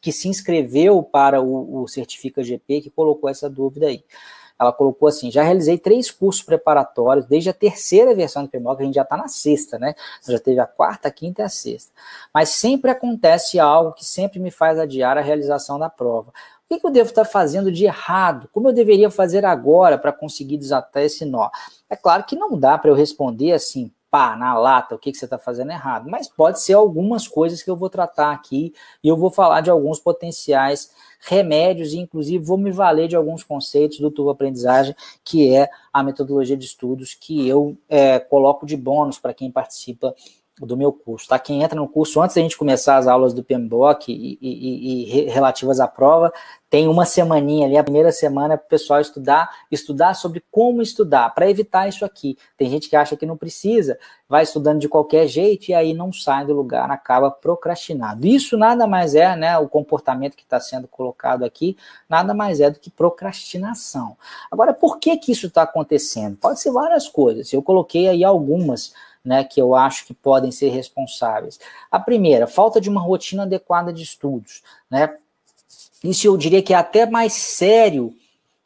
que se inscreveu para o, o Certifica GP que colocou essa dúvida aí. Ela colocou assim: já realizei três cursos preparatórios, desde a terceira versão do PMO, que a gente já está na sexta, né? Já teve a quarta, a quinta e a sexta. Mas sempre acontece algo que sempre me faz adiar a realização da prova. O que eu devo estar fazendo de errado? Como eu deveria fazer agora para conseguir desatar esse nó? É claro que não dá para eu responder assim, pá, na lata, o que, que você está fazendo errado. Mas pode ser algumas coisas que eu vou tratar aqui e eu vou falar de alguns potenciais remédios e, inclusive, vou me valer de alguns conceitos do Turbo Aprendizagem, que é a metodologia de estudos que eu é, coloco de bônus para quem participa do meu curso, tá? Quem entra no curso antes da gente começar as aulas do PMBOK e, e, e relativas à prova, tem uma semaninha ali, a primeira semana, para o pessoal estudar, estudar sobre como estudar, para evitar isso aqui. Tem gente que acha que não precisa, vai estudando de qualquer jeito e aí não sai do lugar, acaba procrastinado. Isso nada mais é, né, o comportamento que está sendo colocado aqui, nada mais é do que procrastinação. Agora, por que que isso está acontecendo? Pode ser várias coisas, eu coloquei aí algumas, né, que eu acho que podem ser responsáveis. A primeira, falta de uma rotina adequada de estudos, né? Isso eu diria que é até mais sério.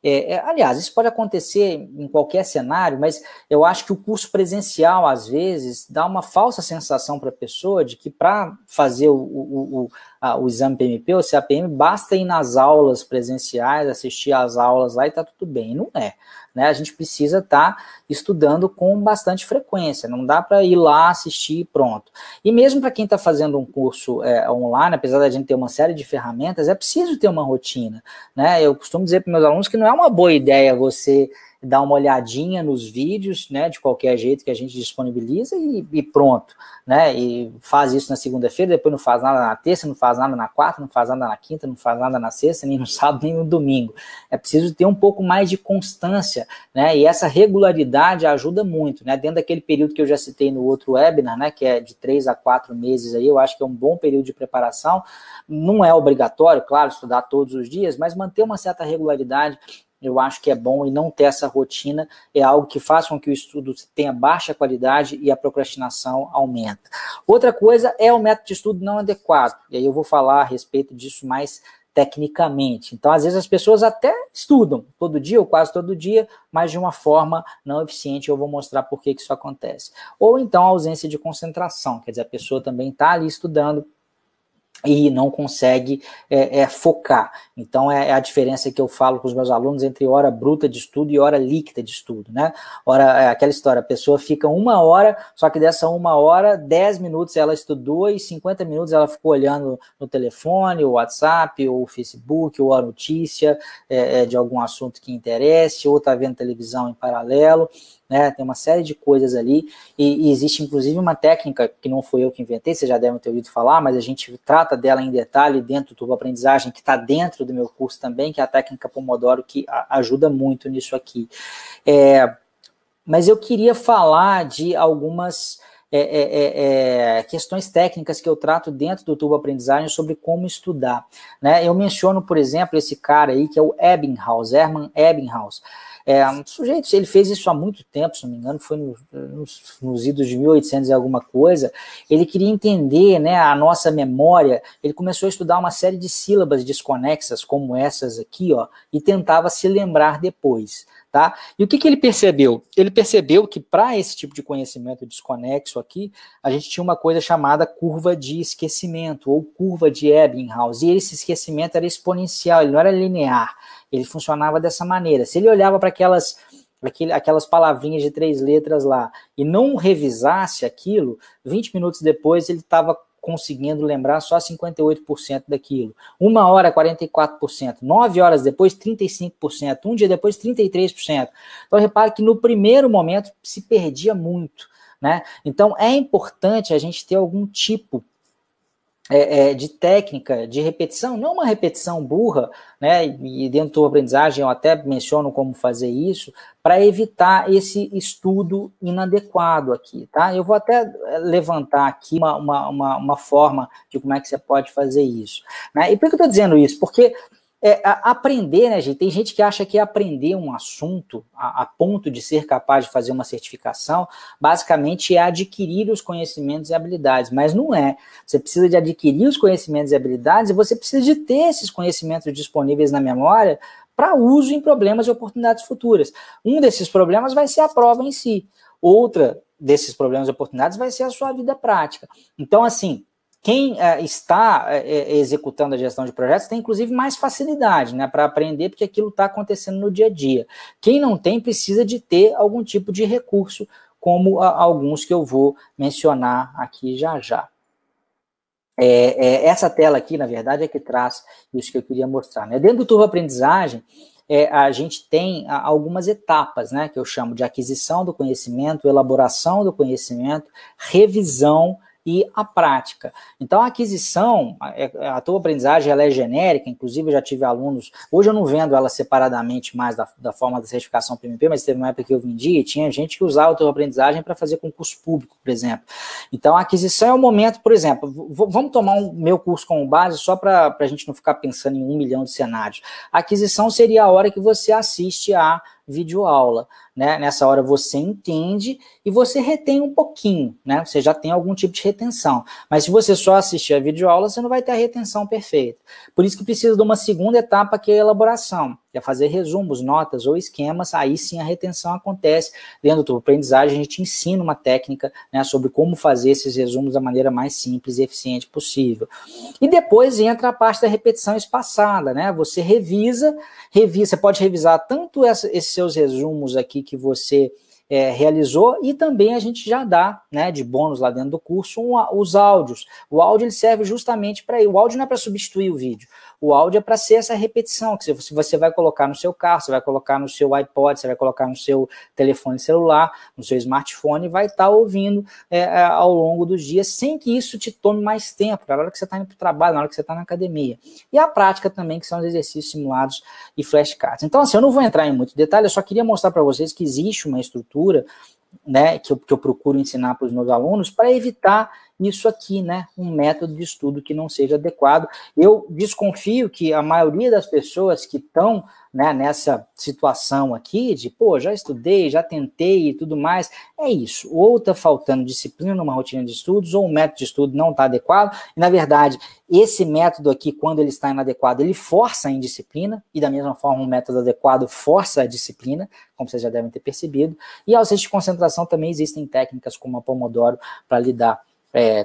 É, é, aliás, isso pode acontecer em qualquer cenário, mas eu acho que o curso presencial, às vezes, dá uma falsa sensação para a pessoa de que para fazer o, o, o, a, o exame PMP ou CAPM, basta ir nas aulas presenciais, assistir às aulas lá e está tudo bem. Não é né? A gente precisa estar tá estudando com bastante frequência, não dá para ir lá assistir e pronto. E mesmo para quem está fazendo um curso é, online, apesar da gente ter uma série de ferramentas, é preciso ter uma rotina, né? Eu costumo dizer para meus alunos que não é uma boa ideia você dá uma olhadinha nos vídeos, né, de qualquer jeito que a gente disponibiliza e, e pronto, né, e faz isso na segunda-feira, depois não faz nada na terça, não faz nada na quarta, não faz nada na quinta, não faz nada na sexta, nem no sábado, nem no domingo. É preciso ter um pouco mais de constância, né, e essa regularidade ajuda muito, né, dentro daquele período que eu já citei no outro webinar, né, que é de três a quatro meses aí, eu acho que é um bom período de preparação, não é obrigatório, claro, estudar todos os dias, mas manter uma certa regularidade eu acho que é bom e não ter essa rotina é algo que faz com que o estudo tenha baixa qualidade e a procrastinação aumenta. Outra coisa é o método de estudo não adequado, e aí eu vou falar a respeito disso mais tecnicamente. Então, às vezes as pessoas até estudam todo dia ou quase todo dia, mas de uma forma não eficiente. Eu vou mostrar por que, isso acontece. Ou então a ausência de concentração, quer dizer, a pessoa também está ali estudando, e não consegue é, é, focar. Então é, é, a diferença que eu falo com os meus alunos entre hora bruta de estudo e hora líquida de estudo, né? Hora, é aquela história, a pessoa fica uma hora, só que dessa uma hora, 10 minutos ela estudou e 50 minutos ela ficou olhando no telefone, o WhatsApp, ou o Facebook, ou a notícia é, é, de algum assunto que interesse, ou está vendo televisão em paralelo né? Tem uma série de coisas ali, e, e, existe inclusive uma técnica que não foi eu que inventei, vocês já devem ter ouvido falar, mas a gente trata dela em detalhe dentro do Aprendizagem, que está dentro do meu curso também, que é a técnica Pomodoro, que a, ajuda muito nisso aqui. É, mas eu queria falar de algumas. É, é, é, é, questões técnicas que eu trato dentro do Turbo Aprendizagem sobre como estudar. Né? Eu menciono, por exemplo, esse cara aí que é o Ebbinghaus, Hermann Ebbinghaus. É, um sujeito, ele fez isso há muito tempo, se não me engano, foi nos, nos, nos idos de 1800 e alguma coisa. Ele queria entender né, a nossa memória. Ele começou a estudar uma série de sílabas desconexas, como essas aqui, ó, e tentava se lembrar depois. Tá? E o que, que ele percebeu? Ele percebeu que para esse tipo de conhecimento desconexo aqui, a gente tinha uma coisa chamada curva de esquecimento, ou curva de Ebbinghaus, e esse esquecimento era exponencial, ele não era linear, ele funcionava dessa maneira. Se ele olhava para aquelas, aquelas palavrinhas de três letras lá e não revisasse aquilo, 20 minutos depois ele estava conseguindo lembrar só 58% daquilo. Uma hora, 44%. Nove horas depois, 35%. Um dia depois, 33%. Então, repare que no primeiro momento se perdia muito. Né? Então, é importante a gente ter algum tipo é, é, de técnica de repetição, não uma repetição burra, né? E dentro da aprendizagem eu até menciono como fazer isso, para evitar esse estudo inadequado aqui, tá? Eu vou até é, levantar aqui uma, uma, uma, uma forma de como é que você pode fazer isso. Né? E por que eu estou dizendo isso? Porque é, aprender, né, gente? Tem gente que acha que aprender um assunto a, a, ponto de ser capaz de fazer uma certificação, basicamente é adquirir os conhecimentos e habilidades, mas não é. Você precisa de adquirir os conhecimentos e habilidades e você precisa de ter esses conhecimentos disponíveis na memória para uso em problemas e oportunidades futuras. Um desses problemas vai ser a prova em si. Outra desses problemas e oportunidades vai ser a sua vida prática. Então, assim, quem é, está é, executando a gestão de projetos tem, inclusive, mais facilidade né, para aprender, porque aquilo está acontecendo no dia a dia. Quem não tem precisa de ter algum tipo de recurso, como a, alguns que eu vou mencionar aqui já já. É, é, essa tela aqui, na verdade, é que traz isso que eu queria mostrar. Né? Dentro do Turbo Aprendizagem, é, a gente tem algumas etapas, né, que eu chamo de aquisição do conhecimento, elaboração do conhecimento, revisão e a prática. Então, a aquisição, a, a tua aprendizagem, ela é genérica, inclusive eu já tive alunos, hoje eu não vendo ela separadamente mais da, da forma da certificação PMP, mas teve uma época que eu vendia e tinha gente que usava a tua aprendizagem para fazer concurso público, por exemplo. Então, a aquisição é o momento, por exemplo, vamos tomar um meu curso como base só para a gente não ficar pensando em um milhão de cenários. A aquisição seria a hora que você assiste a videoaula. Né? Nessa hora você entende e você retém um pouquinho, né? Você já tem algum tipo de retenção. Mas se você só assistir a videoaula, você não vai ter a retenção perfeita. Por isso que precisa de uma segunda etapa que é a elaboração que é fazer resumos, notas ou esquemas, aí sim a retenção acontece. Dentro do aprendizagem, a gente ensina uma técnica né, sobre como fazer esses resumos da maneira mais simples e eficiente possível. E depois entra a parte da repetição espaçada, né? Você revisa, revisa, você pode revisar tanto essa, esses seus resumos aqui que você é, realizou e também a gente já dá, né, de bônus lá dentro do curso, um, os áudios. O áudio ele serve justamente para. O áudio não é para substituir o vídeo. O áudio é para ser essa repetição, que você vai colocar no seu carro, você vai colocar no seu iPod, você vai colocar no seu telefone celular, no seu smartphone, e vai estar tá ouvindo é, é, ao longo dos dias, sem que isso te tome mais tempo, na hora que você está indo para o trabalho, na hora que você está na academia. E a prática também, que são os exercícios simulados e flashcards. Então, assim, eu não vou entrar em muito detalhe, eu só queria mostrar para vocês que existe uma estrutura né, que eu, que eu procuro ensinar para os meus alunos para evitar isso aqui, né, um método de estudo que não seja adequado. Eu desconfio que a maioria das pessoas que estão né, nessa situação aqui de, pô, já estudei, já tentei e tudo mais, é isso. Ou está faltando disciplina numa rotina de estudos, ou o método de estudo não está adequado. E, na verdade, esse método aqui, quando ele está inadequado, ele força a indisciplina, e da mesma forma, um método adequado força a disciplina, como vocês já devem ter percebido. E aos de concentração também existem técnicas como a Pomodoro para lidar é,